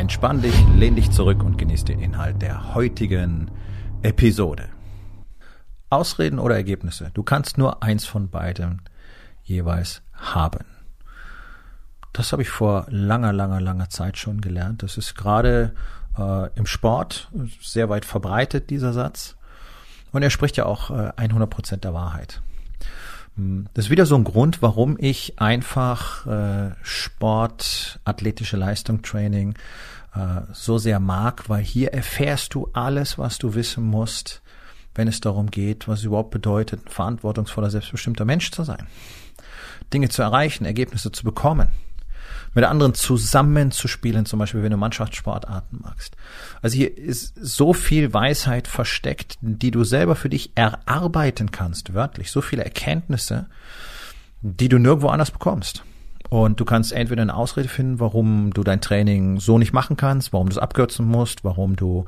Entspann dich, lehn dich zurück und genieß den Inhalt der heutigen Episode. Ausreden oder Ergebnisse? Du kannst nur eins von beiden jeweils haben. Das habe ich vor langer, langer, langer Zeit schon gelernt. Das ist gerade äh, im Sport sehr weit verbreitet, dieser Satz. Und er spricht ja auch äh, 100 Prozent der Wahrheit. Hm, das ist wieder so ein Grund, warum ich einfach äh, Sport, athletische Leistung, Training äh, so sehr mag, weil hier erfährst du alles, was du wissen musst, wenn es darum geht, was es überhaupt bedeutet, ein verantwortungsvoller, selbstbestimmter Mensch zu sein. Dinge zu erreichen, Ergebnisse zu bekommen mit anderen zusammenzuspielen, zum Beispiel wenn du Mannschaftssportarten magst. Also hier ist so viel Weisheit versteckt, die du selber für dich erarbeiten kannst, wörtlich, so viele Erkenntnisse, die du nirgendwo anders bekommst. Und du kannst entweder eine Ausrede finden, warum du dein Training so nicht machen kannst, warum du es abkürzen musst, warum du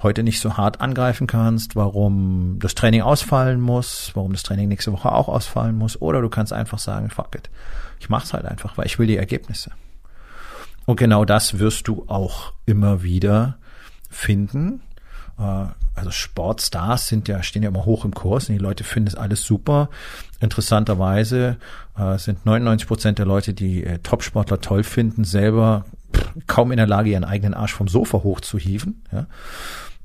heute nicht so hart angreifen kannst, warum das Training ausfallen muss, warum das Training nächste Woche auch ausfallen muss. Oder du kannst einfach sagen, fuck it. Ich mach's halt einfach, weil ich will die Ergebnisse. Und genau das wirst du auch immer wieder finden. Äh, also Sportstars sind ja, stehen ja immer hoch im Kurs und die Leute finden es alles super. Interessanterweise äh, sind 99 Prozent der Leute, die äh, Topsportler toll finden, selber kaum in der Lage, ihren eigenen Arsch vom Sofa hochzuhieven. Ja.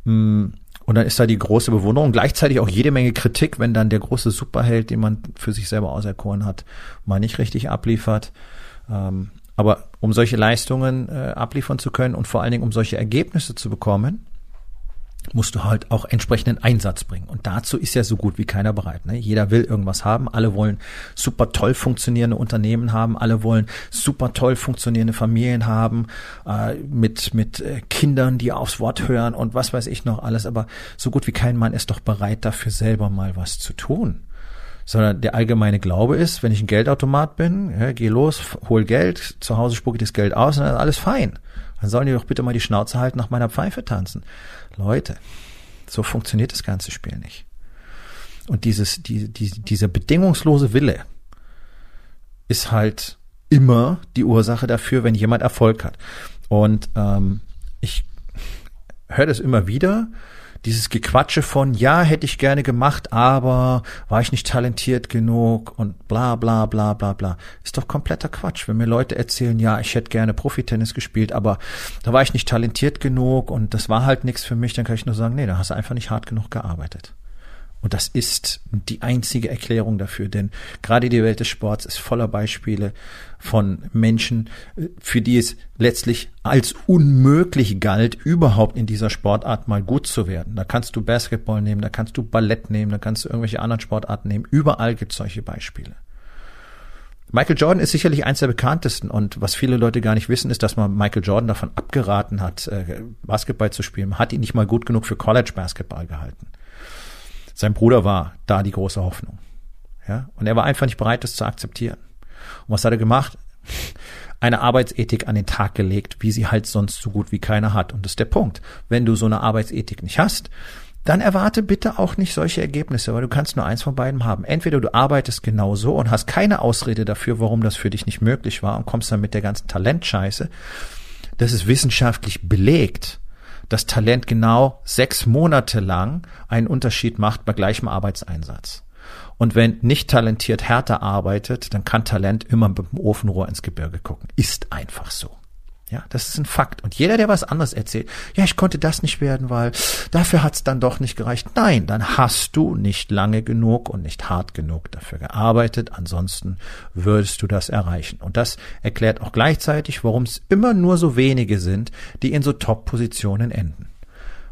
Mm, und dann ist da die große Bewunderung, gleichzeitig auch jede Menge Kritik, wenn dann der große Superheld, den man für sich selber auserkoren hat, mal nicht richtig abliefert. Ähm, aber um solche Leistungen abliefern zu können und vor allen Dingen um solche Ergebnisse zu bekommen, musst du halt auch entsprechenden Einsatz bringen. Und dazu ist ja so gut wie keiner bereit. Ne? Jeder will irgendwas haben. Alle wollen super toll funktionierende Unternehmen haben. Alle wollen super toll funktionierende Familien haben, äh, mit, mit äh, Kindern, die aufs Wort hören und was weiß ich noch alles. Aber so gut wie kein Mann ist doch bereit, dafür selber mal was zu tun sondern der allgemeine Glaube ist, wenn ich ein Geldautomat bin, ja, geh los, hol Geld, zu Hause spucke ich das Geld aus und dann ist alles fein. Dann sollen die doch bitte mal die Schnauze halten, nach meiner Pfeife tanzen. Leute, so funktioniert das ganze Spiel nicht. Und dieses, die, die, dieser bedingungslose Wille ist halt immer die Ursache dafür, wenn jemand Erfolg hat. Und ähm, ich höre das immer wieder, dieses Gequatsche von, ja, hätte ich gerne gemacht, aber war ich nicht talentiert genug und bla bla bla bla bla. Ist doch kompletter Quatsch. Wenn mir Leute erzählen, ja, ich hätte gerne Profitennis gespielt, aber da war ich nicht talentiert genug und das war halt nichts für mich, dann kann ich nur sagen, nee, da hast du einfach nicht hart genug gearbeitet. Und das ist die einzige Erklärung dafür, denn gerade die Welt des Sports ist voller Beispiele von Menschen, für die es letztlich als unmöglich galt, überhaupt in dieser Sportart mal gut zu werden. Da kannst du Basketball nehmen, da kannst du Ballett nehmen, da kannst du irgendwelche anderen Sportarten nehmen. Überall gibt es solche Beispiele. Michael Jordan ist sicherlich eins der bekanntesten und was viele Leute gar nicht wissen, ist, dass man Michael Jordan davon abgeraten hat, äh, Basketball zu spielen. Man hat ihn nicht mal gut genug für College Basketball gehalten. Sein Bruder war da die große Hoffnung. Ja, und er war einfach nicht bereit, das zu akzeptieren. Und was hat er gemacht? Eine Arbeitsethik an den Tag gelegt, wie sie halt sonst so gut wie keiner hat. Und das ist der Punkt. Wenn du so eine Arbeitsethik nicht hast, dann erwarte bitte auch nicht solche Ergebnisse, weil du kannst nur eins von beiden haben. Entweder du arbeitest genau so und hast keine Ausrede dafür, warum das für dich nicht möglich war und kommst dann mit der ganzen Talentscheiße. Das ist wissenschaftlich belegt dass Talent genau sechs Monate lang einen Unterschied macht bei gleichem Arbeitseinsatz. Und wenn nicht talentiert härter arbeitet, dann kann Talent immer mit dem Ofenrohr ins Gebirge gucken. Ist einfach so. Ja, das ist ein Fakt. Und jeder, der was anderes erzählt, ja, ich konnte das nicht werden, weil dafür hat's dann doch nicht gereicht. Nein, dann hast du nicht lange genug und nicht hart genug dafür gearbeitet. Ansonsten würdest du das erreichen. Und das erklärt auch gleichzeitig, warum es immer nur so wenige sind, die in so Top-Positionen enden.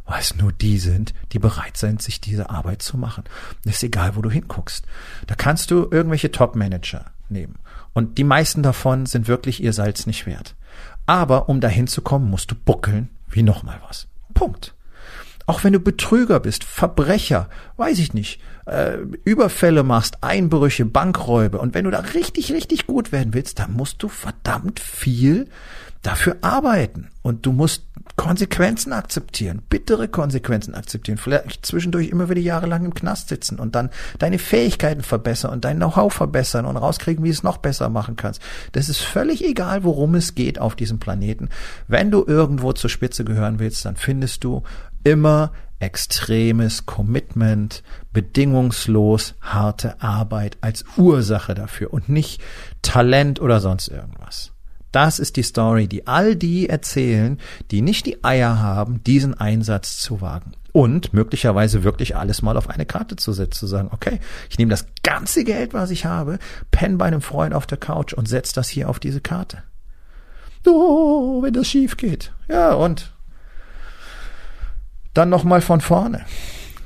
Weil es nur die sind, die bereit sind, sich diese Arbeit zu machen. ist egal, wo du hinguckst. Da kannst du irgendwelche Top-Manager nehmen. Und die meisten davon sind wirklich ihr Salz nicht wert. Aber um dahin zu kommen, musst du buckeln wie nochmal was. Punkt. Auch wenn du Betrüger bist, Verbrecher, weiß ich nicht, äh, Überfälle machst, Einbrüche, Bankräube und wenn du da richtig, richtig gut werden willst, dann musst du verdammt viel dafür arbeiten und du musst Konsequenzen akzeptieren, bittere Konsequenzen akzeptieren, vielleicht zwischendurch immer wieder jahrelang im Knast sitzen und dann deine Fähigkeiten verbessern und dein Know-how verbessern und rauskriegen, wie du es noch besser machen kannst. Das ist völlig egal, worum es geht auf diesem Planeten. Wenn du irgendwo zur Spitze gehören willst, dann findest du immer extremes Commitment, bedingungslos harte Arbeit als Ursache dafür und nicht Talent oder sonst irgendwas. Das ist die Story, die all die erzählen, die nicht die Eier haben, diesen Einsatz zu wagen. Und möglicherweise wirklich alles mal auf eine Karte zu setzen, zu sagen, okay, ich nehme das ganze Geld, was ich habe, penne bei einem Freund auf der Couch und setze das hier auf diese Karte. Oh, wenn das schief geht. Ja, und dann nochmal von vorne.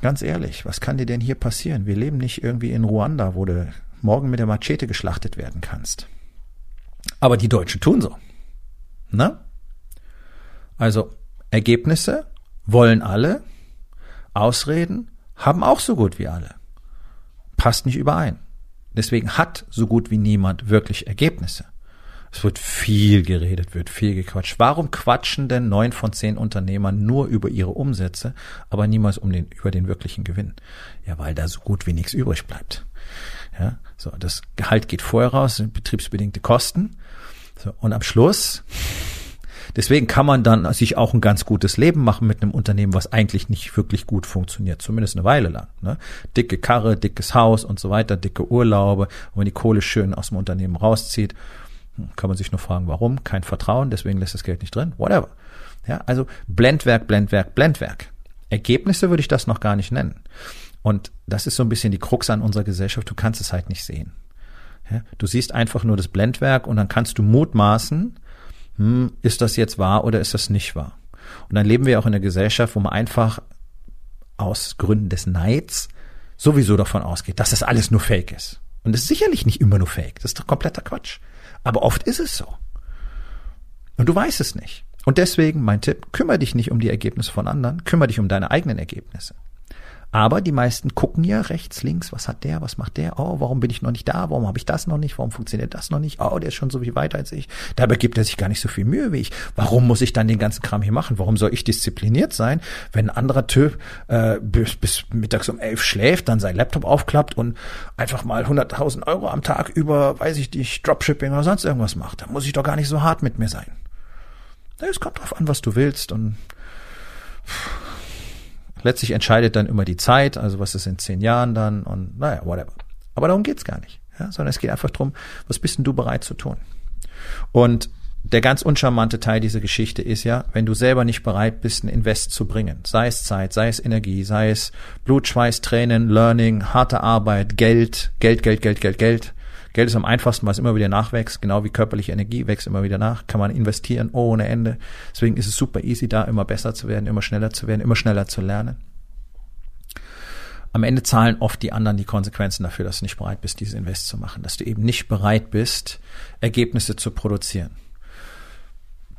Ganz ehrlich, was kann dir denn hier passieren? Wir leben nicht irgendwie in Ruanda, wo du morgen mit der Machete geschlachtet werden kannst. Aber die Deutschen tun so. Ne? Also Ergebnisse wollen alle, Ausreden haben auch so gut wie alle. Passt nicht überein. Deswegen hat so gut wie niemand wirklich Ergebnisse. Es wird viel geredet, wird viel gequatscht. Warum quatschen denn neun von zehn Unternehmern nur über ihre Umsätze, aber niemals um den, über den wirklichen Gewinn? Ja, weil da so gut wie nichts übrig bleibt. Ja, so, das Gehalt geht vorher raus, sind betriebsbedingte Kosten. So, und am Schluss, deswegen kann man dann sich auch ein ganz gutes Leben machen mit einem Unternehmen, was eigentlich nicht wirklich gut funktioniert, zumindest eine Weile lang. Ne? Dicke Karre, dickes Haus und so weiter, dicke Urlaube, und wenn die Kohle schön aus dem Unternehmen rauszieht, kann man sich nur fragen, warum? Kein Vertrauen, deswegen lässt das Geld nicht drin. Whatever. Ja, also Blendwerk, Blendwerk, Blendwerk. Ergebnisse würde ich das noch gar nicht nennen. Und das ist so ein bisschen die Krux an unserer Gesellschaft. Du kannst es halt nicht sehen. Ja, du siehst einfach nur das Blendwerk und dann kannst du mutmaßen, hm, ist das jetzt wahr oder ist das nicht wahr? Und dann leben wir auch in einer Gesellschaft, wo man einfach aus Gründen des Neids sowieso davon ausgeht, dass das alles nur Fake ist. Und es ist sicherlich nicht immer nur Fake. Das ist doch kompletter Quatsch. Aber oft ist es so. Und du weißt es nicht. Und deswegen mein Tipp, kümmere dich nicht um die Ergebnisse von anderen, kümmere dich um deine eigenen Ergebnisse. Aber die meisten gucken ja rechts, links, was hat der, was macht der? Oh, warum bin ich noch nicht da? Warum habe ich das noch nicht? Warum funktioniert das noch nicht? Oh, der ist schon so viel weiter als ich. Dabei gibt er sich gar nicht so viel Mühe wie ich. Warum muss ich dann den ganzen Kram hier machen? Warum soll ich diszipliniert sein, wenn ein anderer Typ äh, bis, bis mittags um elf schläft, dann sein Laptop aufklappt und einfach mal 100.000 Euro am Tag über, weiß ich nicht, Dropshipping oder sonst irgendwas macht? Da muss ich doch gar nicht so hart mit mir sein. Es kommt drauf an, was du willst und Letztlich entscheidet dann immer die Zeit, also was ist in zehn Jahren dann und naja, whatever. Aber darum geht's gar nicht, ja, sondern es geht einfach drum, was bist denn du bereit zu tun? Und der ganz uncharmante Teil dieser Geschichte ist ja, wenn du selber nicht bereit bist, ein Invest zu bringen, sei es Zeit, sei es Energie, sei es Blut, Schweiß, Tränen, Learning, harte Arbeit, Geld, Geld, Geld, Geld, Geld, Geld, Geld ist am einfachsten, weil es immer wieder nachwächst, genau wie körperliche Energie wächst immer wieder nach, kann man investieren ohne Ende. Deswegen ist es super easy, da immer besser zu werden, immer schneller zu werden, immer schneller zu lernen. Am Ende zahlen oft die anderen die Konsequenzen dafür, dass du nicht bereit bist, diese Invest zu machen, dass du eben nicht bereit bist, Ergebnisse zu produzieren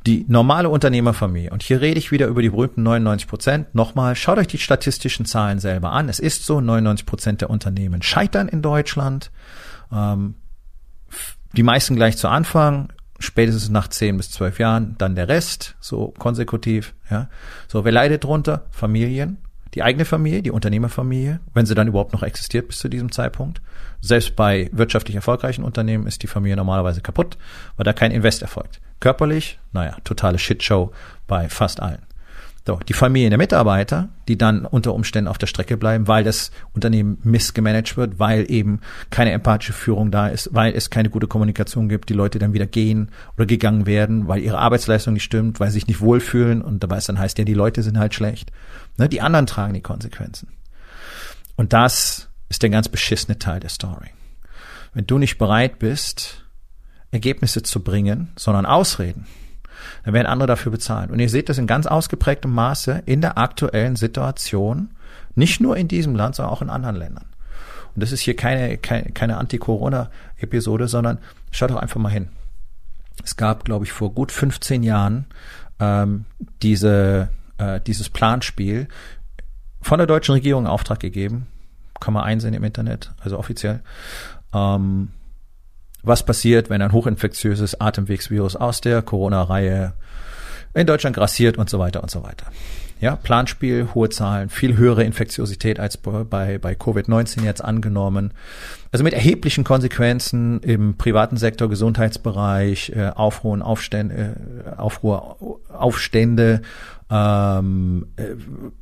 die normale Unternehmerfamilie, und hier rede ich wieder über die berühmten 99 Prozent, nochmal, schaut euch die statistischen Zahlen selber an. Es ist so, 99 Prozent der Unternehmen scheitern in Deutschland. Ähm, die meisten gleich zu Anfang, spätestens nach zehn bis zwölf Jahren, dann der Rest, so konsekutiv, ja. So, wer leidet drunter? Familien, die eigene Familie, die Unternehmerfamilie, wenn sie dann überhaupt noch existiert bis zu diesem Zeitpunkt. Selbst bei wirtschaftlich erfolgreichen Unternehmen ist die Familie normalerweise kaputt, weil da kein Invest erfolgt. Körperlich, naja, totale Shitshow bei fast allen. So, die Familien der Mitarbeiter, die dann unter Umständen auf der Strecke bleiben, weil das Unternehmen missgemanagt wird, weil eben keine empathische Führung da ist, weil es keine gute Kommunikation gibt, die Leute dann wieder gehen oder gegangen werden, weil ihre Arbeitsleistung nicht stimmt, weil sie sich nicht wohlfühlen und dabei ist dann heißt ja, die Leute sind halt schlecht. Ne, die anderen tragen die Konsequenzen. Und das ist der ganz beschissene Teil der Story. Wenn du nicht bereit bist, Ergebnisse zu bringen, sondern Ausreden, dann werden andere dafür bezahlen. Und ihr seht das in ganz ausgeprägtem Maße in der aktuellen Situation, nicht nur in diesem Land, sondern auch in anderen Ländern. Und das ist hier keine, keine, keine Anti-Corona-Episode, sondern schaut doch einfach mal hin. Es gab, glaube ich, vor gut 15 Jahren ähm, diese, äh, dieses Planspiel von der deutschen Regierung in Auftrag gegeben. Kann man einsehen im Internet, also offiziell. Ähm, was passiert, wenn ein hochinfektiöses Atemwegsvirus aus der Corona-Reihe in Deutschland grassiert und so weiter und so weiter. Ja, Planspiel, hohe Zahlen, viel höhere Infektiosität als bei, bei Covid-19 jetzt angenommen. Also mit erheblichen Konsequenzen im privaten Sektor, Gesundheitsbereich, äh, Aufruhr, Aufstände, äh, Aufruhr, Aufstände, ähm, äh,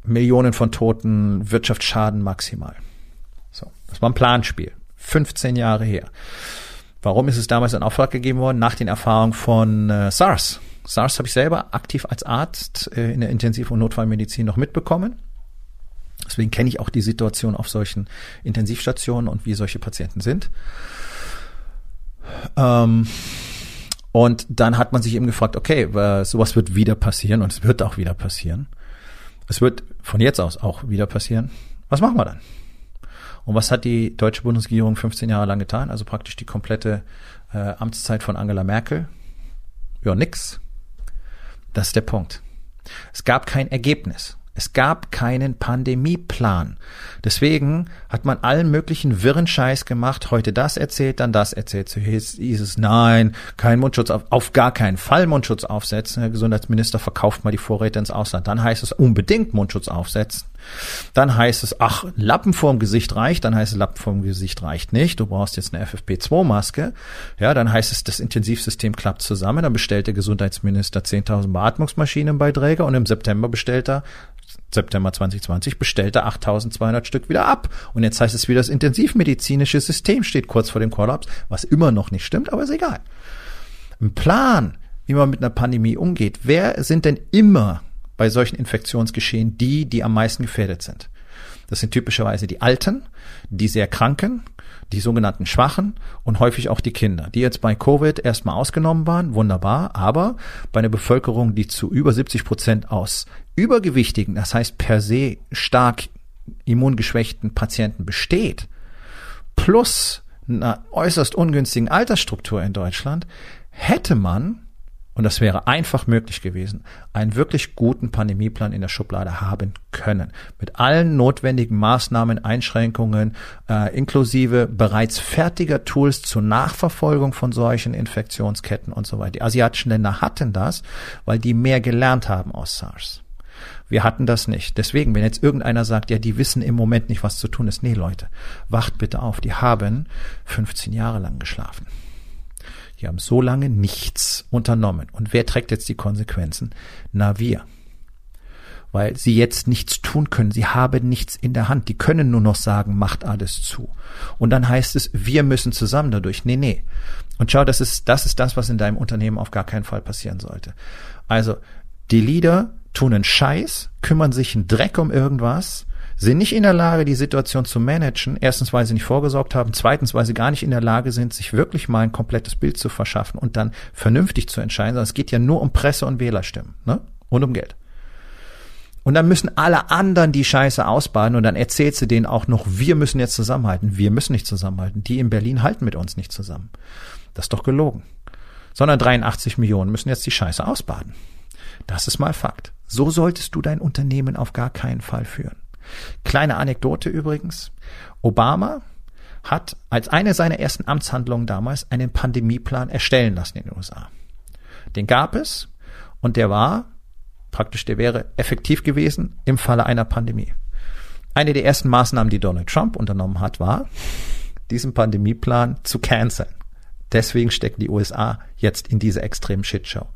Millionen von Toten, Wirtschaftsschaden maximal. So, das war ein Planspiel. 15 Jahre her. Warum ist es damals in Auftrag gegeben worden? Nach den Erfahrungen von äh, SARS. SARS habe ich selber aktiv als Arzt äh, in der Intensiv- und Notfallmedizin noch mitbekommen. Deswegen kenne ich auch die Situation auf solchen Intensivstationen und wie solche Patienten sind. Ähm, und dann hat man sich eben gefragt, okay, sowas wird wieder passieren und es wird auch wieder passieren. Es wird von jetzt aus auch wieder passieren. Was machen wir dann? Und was hat die deutsche Bundesregierung 15 Jahre lang getan? Also praktisch die komplette äh, Amtszeit von Angela Merkel. Ja, nix. Das ist der Punkt. Es gab kein Ergebnis. Es gab keinen Pandemieplan. Deswegen hat man allen möglichen wirren Scheiß gemacht, heute das erzählt, dann das erzählt. So hieß, hieß es, nein, kein Mundschutz, auf, auf gar keinen Fall Mundschutz aufsetzen. Der Gesundheitsminister verkauft mal die Vorräte ins Ausland. Dann heißt es unbedingt Mundschutz aufsetzen. Dann heißt es, ach, Lappen vorm Gesicht reicht. Dann heißt es, Lappen vorm Gesicht reicht nicht. Du brauchst jetzt eine FFP2-Maske. Ja, dann heißt es, das Intensivsystem klappt zusammen. Dann bestellt der Gesundheitsminister 10.000 Beatmungsmaschinen bei Träger und im September bestellt er September 2020 bestellte 8200 Stück wieder ab. Und jetzt heißt es wieder, das intensivmedizinische System steht kurz vor dem Kollaps, was immer noch nicht stimmt, aber ist egal. Ein Plan, wie man mit einer Pandemie umgeht. Wer sind denn immer bei solchen Infektionsgeschehen die, die am meisten gefährdet sind? Das sind typischerweise die Alten, die sehr Kranken, die sogenannten Schwachen und häufig auch die Kinder, die jetzt bei Covid erstmal ausgenommen waren, wunderbar, aber bei einer Bevölkerung, die zu über 70 Prozent aus übergewichtigen, das heißt per se stark immungeschwächten Patienten besteht, plus einer äußerst ungünstigen Altersstruktur in Deutschland, hätte man und das wäre einfach möglich gewesen, einen wirklich guten Pandemieplan in der Schublade haben können. Mit allen notwendigen Maßnahmen, Einschränkungen, äh, inklusive bereits fertiger Tools zur Nachverfolgung von solchen Infektionsketten und so weiter. Die asiatischen Länder hatten das, weil die mehr gelernt haben aus SARS. Wir hatten das nicht. Deswegen, wenn jetzt irgendeiner sagt, ja, die wissen im Moment nicht, was zu tun ist. Nee, Leute, wacht bitte auf. Die haben 15 Jahre lang geschlafen. Die haben so lange nichts unternommen. Und wer trägt jetzt die Konsequenzen? Na, wir. Weil sie jetzt nichts tun können. Sie haben nichts in der Hand. Die können nur noch sagen, macht alles zu. Und dann heißt es, wir müssen zusammen dadurch. Nee, nee. Und schau, das ist, das ist das, was in deinem Unternehmen auf gar keinen Fall passieren sollte. Also, die Leader tun einen Scheiß, kümmern sich einen Dreck um irgendwas, sind nicht in der Lage, die Situation zu managen. Erstens, weil sie nicht vorgesorgt haben. Zweitens, weil sie gar nicht in der Lage sind, sich wirklich mal ein komplettes Bild zu verschaffen und dann vernünftig zu entscheiden. Sondern es geht ja nur um Presse- und Wählerstimmen ne? und um Geld. Und dann müssen alle anderen die Scheiße ausbaden und dann erzählt sie denen auch noch, wir müssen jetzt zusammenhalten. Wir müssen nicht zusammenhalten. Die in Berlin halten mit uns nicht zusammen. Das ist doch gelogen. Sondern 83 Millionen müssen jetzt die Scheiße ausbaden. Das ist mal Fakt. So solltest du dein Unternehmen auf gar keinen Fall führen. Kleine Anekdote übrigens. Obama hat als eine seiner ersten Amtshandlungen damals einen Pandemieplan erstellen lassen in den USA. Den gab es und der war praktisch, der wäre effektiv gewesen im Falle einer Pandemie. Eine der ersten Maßnahmen, die Donald Trump unternommen hat, war, diesen Pandemieplan zu canceln. Deswegen stecken die USA jetzt in diese extremen Shitshow.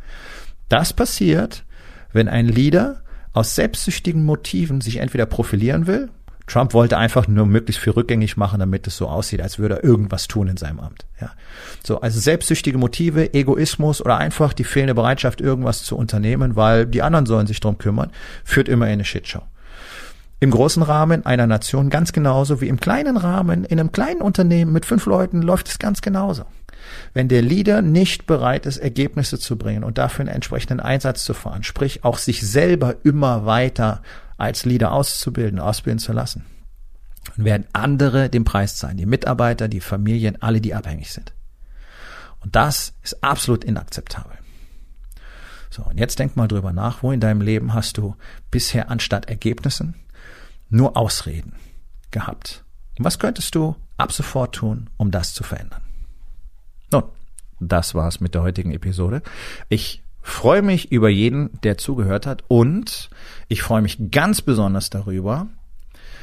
Das passiert, wenn ein Leader aus selbstsüchtigen Motiven sich entweder profilieren will. Trump wollte einfach nur möglichst viel rückgängig machen, damit es so aussieht, als würde er irgendwas tun in seinem Amt. Ja. So, also selbstsüchtige Motive, Egoismus oder einfach die fehlende Bereitschaft, irgendwas zu unternehmen, weil die anderen sollen sich drum kümmern, führt immer in eine Shitshow. Im großen Rahmen einer Nation ganz genauso wie im kleinen Rahmen in einem kleinen Unternehmen mit fünf Leuten läuft es ganz genauso. Wenn der Leader nicht bereit ist, Ergebnisse zu bringen und dafür einen entsprechenden Einsatz zu fahren, sprich auch sich selber immer weiter als Leader auszubilden, ausbilden zu lassen, werden andere den Preis zahlen, die Mitarbeiter, die Familien, alle, die abhängig sind. Und das ist absolut inakzeptabel. So, und jetzt denk mal drüber nach, wo in deinem Leben hast du bisher anstatt Ergebnissen nur Ausreden gehabt? Und was könntest du ab sofort tun, um das zu verändern? Nun, das war's mit der heutigen Episode. Ich freue mich über jeden, der zugehört hat und ich freue mich ganz besonders darüber,